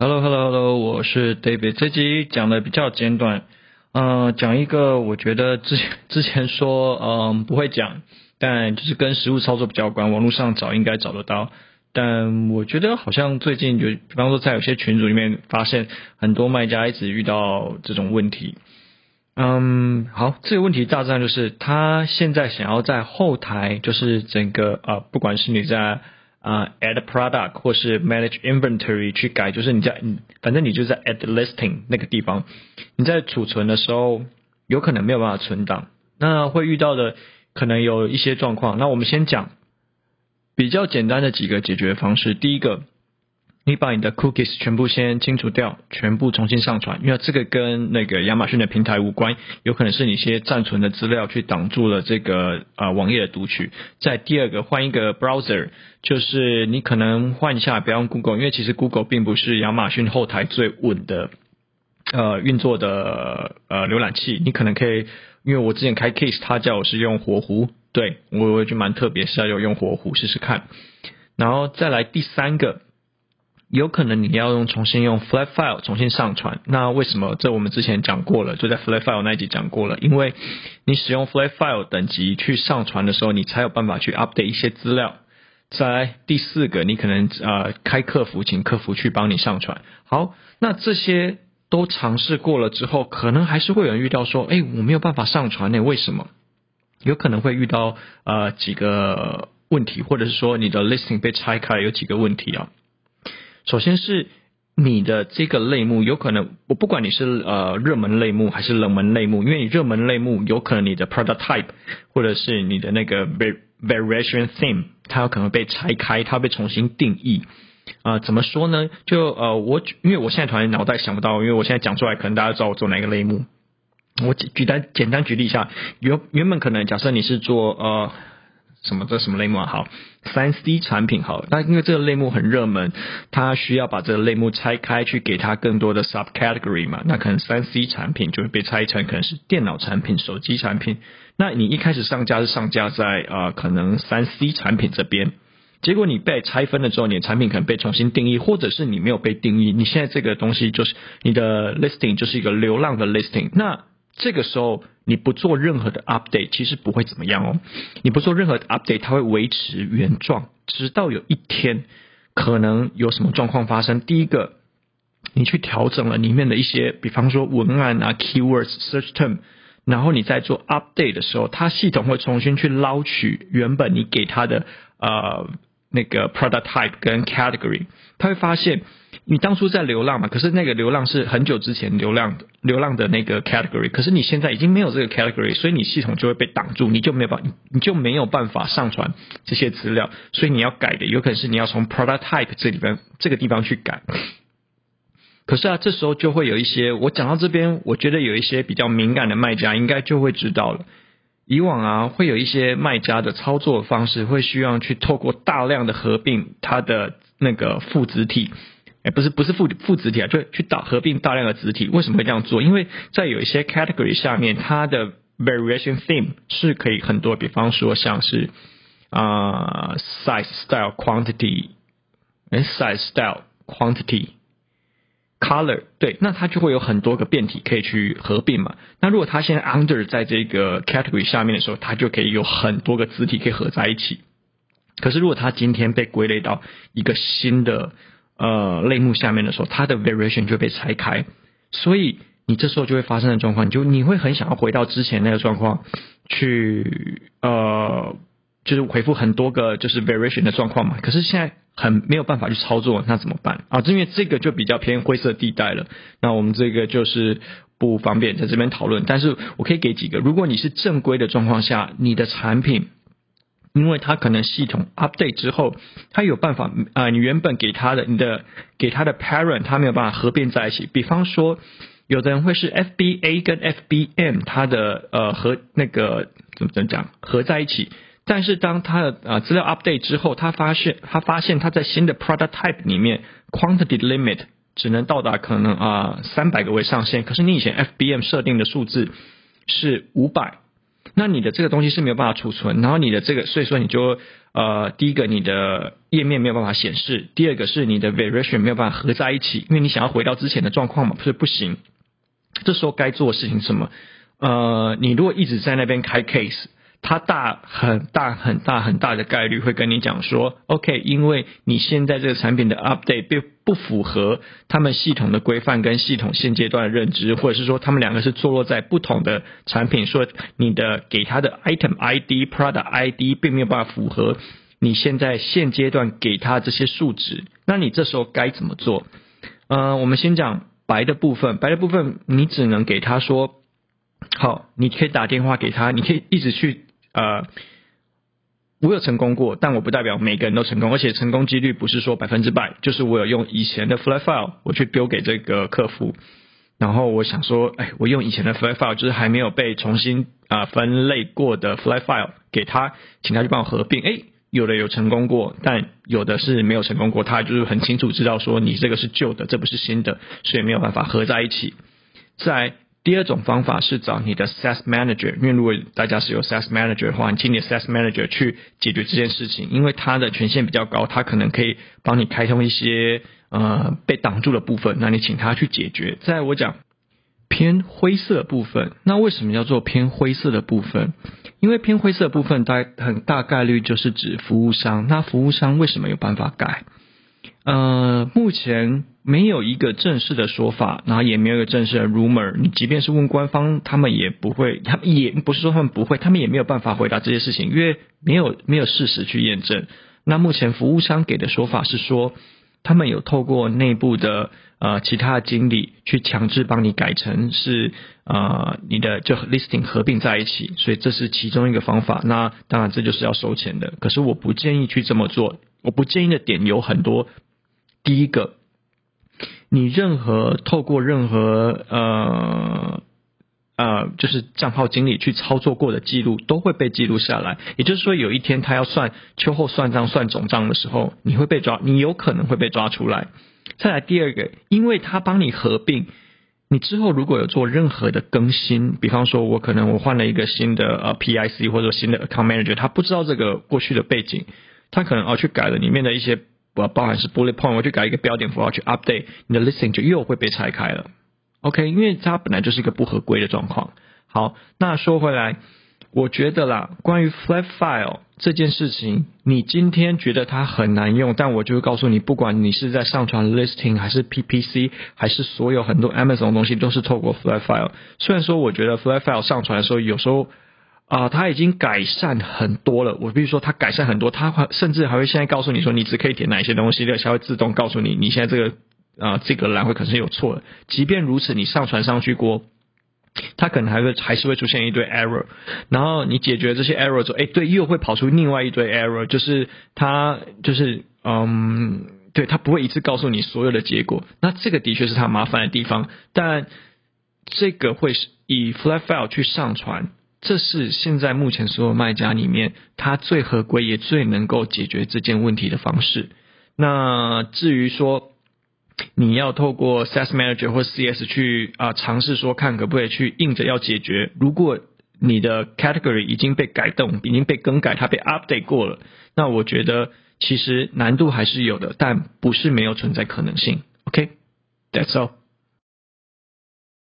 Hello，Hello，Hello，我是 David。这集讲的比较简短，嗯、讲一个我觉得之前之前说嗯、不会讲，但就是跟实物操作比较关，网络上找应该找得到。但我觉得好像最近就比方说在有些群组里面发现很多卖家一直遇到这种问题。嗯，好，这个问题大致上就是他现在想要在后台，就是整个啊、不管是你在。啊、，add product 或是 manage inventory 去改，就是你在，反正你就在 add listing 那个地方，你在储存的时候有可能没有办法存档，那会遇到的可能有一些状况。那我们先讲比较简单的几个解决方式，第一个。你把你的 cookies 全部先清除掉，全部重新上传，因为这个跟那个亚马逊的平台无关，有可能是你一些暂存的资料去挡住了这个啊、呃、网页的读取。再第二个，换一个 browser，就是你可能换一下，不要用 Google，因为其实 Google 并不是亚马逊后台最稳的呃运作的呃浏览器。你可能可以，因为我之前开 case，他叫我是用火狐，对我我觉得蛮特别，是要用火狐试试看。然后再来第三个。有可能你要用重新用 flat file 重新上传，那为什么？这我们之前讲过了，就在 flat file 那一集讲过了。因为你使用 flat file 等级去上传的时候，你才有办法去 update 一些资料。再来第四个，你可能呃开客服，请客服去帮你上传。好，那这些都尝试过了之后，可能还是会有人遇到说，哎，我没有办法上传呢？为什么？有可能会遇到呃几个问题，或者是说你的 listing 被拆开有几个问题啊。首先是你的这个类目有可能，我不管你是呃热门类目还是冷门类目，因为你热门类目有可能你的 product type 或者是你的那个 variation theme，它有可能被拆开，它被重新定义。啊、怎么说呢？就呃我因为我现在突然脑袋想不到，因为我现在讲出来，可能大家知道我做哪个类目。我举单简单举例一下，原原本可能假设你是做呃。什么这什么类目？好，三 C 产品好，那因为这个类目很热门，它需要把这个类目拆开去给它更多的 subcategory 嘛。那可能三 C 产品就会被拆成可能是电脑产品、手机产品。那你一开始上架是上架在啊、可能三 C 产品这边，结果你被拆分了之后，你的产品可能被重新定义，或者是你没有被定义，你现在这个东西就是你的 listing 就是一个流浪的 listing。那这个时候你不做任何的 update，其实不会怎么样哦。你不做任何的 update，它会维持原状，直到有一天可能有什么状况发生。第一个，你去调整了里面的一些，比方说文案啊、keywords、search term，然后你在做 update 的时候，它系统会重新去捞取原本你给它的呃那个 product type 跟 category，它会发现。你当初在流浪嘛，可是那个流浪是很久之前流浪的，流浪的那个 category，可是你现在已经没有这个 category，所以你系统就会被挡住，你就没有办，你就没有办法上传这些资料，所以你要改的有可能是你要从 product type 这里边这个地方去改。可是啊，这时候就会有一些，我讲到这边，我觉得有一些比较敏感的卖家应该就会知道了。以往啊，会有一些卖家的操作方式会需要去透过大量的合并它的那个副子体。哎，不是不是父父子体啊，就去导合并大量的子体。为什么会这样做？因为在有一些 category 下面，它的 variation theme 是可以很多，比方说像是啊、size style quantity，哎 size style quantity color，对，那它就会有很多个变体可以去合并嘛。那如果它现在 under 在这个 category 下面的时候，它就可以有很多个子体可以合在一起。可是如果它今天被归类到一个新的呃，类目下面的时候，它的 variation 就被拆开，所以你这时候就会发生的状况，你就你会很想要回到之前那个状况去，呃，就是回复很多个就是 variation 的状况嘛。可是现在很没有办法去操作，那怎么办啊？因为这个就比较偏灰色地带了。那我们这个就是不方便在这边讨论，但是我可以给几个，如果你是正规的状况下，你的产品。因为它可能系统 update 之后，它有办法啊、你原本给它的你的给它的 parent，它没有办法合并在一起。比方说，有的人会是 FBA 跟 FBM 它的呃和那个怎么怎么讲合在一起，但是当他的啊、资料 update 之后，他发现他发现他在新的 product type 里面 quantity limit 只能到达可能啊三百个为上限，可是你以前 FBM 设定的数字是五百。那你的这个东西是没有办法储存，然后你的这个，所以说你就呃，第一个你的页面没有办法显示，第二个是你的 variation 没有办法合在一起，因为你想要回到之前的状况嘛，不是不行。这时候该做的事情什么？呃，你如果一直在那边开 case。它大很大很大很大的概率会跟你讲说，OK，因为你现在这个产品的 update 并不符合他们系统的规范跟系统现阶段的认知，或者是说他们两个是坐落在不同的产品，说你的给他的 item ID、product ID 并没有办法符合你现在现阶段给他这些数值，那你这时候该怎么做？呃，我们先讲白的部分，白的部分你只能给他说，好，你可以打电话给他，你可以一直去。呃，我有成功过，但我不代表每个人都成功，而且成功几率不是说百分之百。就是我有用以前的 fly file，我去丢给这个客服，然后我想说，哎，我用以前的 fly file，就是还没有被重新啊、分类过的 fly file 给他，请他去帮我合并。哎，有的有成功过，但有的是没有成功过。他就是很清楚知道说，你这个是旧的，这不是新的，所以没有办法合在一起。在第二种方法是找你的 SaaS Manager，因为如果大家是有 SaaS Manager 的话，你请你的 SaaS Manager 去解决这件事情，因为他的权限比较高，他可能可以帮你开通一些呃被挡住的部分，那你请他去解决。在我讲偏灰色部分，那为什么叫做偏灰色的部分？因为偏灰色部分大很大概率就是指服务商，那服务商为什么有办法改？呃，目前没有一个正式的说法，然后也没有一个正式的 rumor。你即便是问官方，他们也不会，他们也不是说他们不会，他们也没有办法回答这些事情，因为没有没有事实去验证。那目前服务商给的说法是说，他们有透过内部的呃其他的经理去强制帮你改成是呃你的就 listing 合并在一起，所以这是其中一个方法。那当然这就是要收钱的，可是我不建议去这么做。我不建议的点有很多。第一个，你任何透过任何呃呃，就是账号经理去操作过的记录，都会被记录下来。也就是说，有一天他要算秋后算账、算总账的时候，你会被抓，你有可能会被抓出来。再来第二个，因为他帮你合并，你之后如果有做任何的更新，比方说我可能我换了一个新的呃 PIC 或者新的 Account Manager，他不知道这个过去的背景，他可能哦去改了里面的一些。我包含是 bullet point，我去改一个标点符号去 update 你的 listing 就又会被拆开了。OK，因为它本来就是一个不合规的状况。好，那说回来，我觉得啦，关于 flat file 这件事情，你今天觉得它很难用，但我就会告诉你，不管你是在上传 listing 还是 PPC，还是所有很多 Amazon 的东西，都是透过 flat file。虽然说我觉得 flat file 上传的时候有时候。啊、呃，他已经改善很多了。我比如说，他改善很多，他还甚至还会现在告诉你说，你只可以填哪一些东西，它会自动告诉你，你现在这个啊、这个栏位可能是有错的。即便如此，你上传上去过，它可能还会还是会出现一堆 error。然后你解决这些 error 之后，哎，对，又会跑出另外一堆 error，就是他就是嗯，对，他不会一次告诉你所有的结果。那这个的确是他麻烦的地方，但这个会是以 flat file 去上传。这是现在目前所有卖家里面，它最合规也最能够解决这件问题的方式。那至于说你要透过 SaaS Manager 或 CS 去啊尝试说看可不可以去硬着要解决，如果你的 Category 已经被改动，已经被更改，它被 Update 过了，那我觉得其实难度还是有的，但不是没有存在可能性。OK，That's all。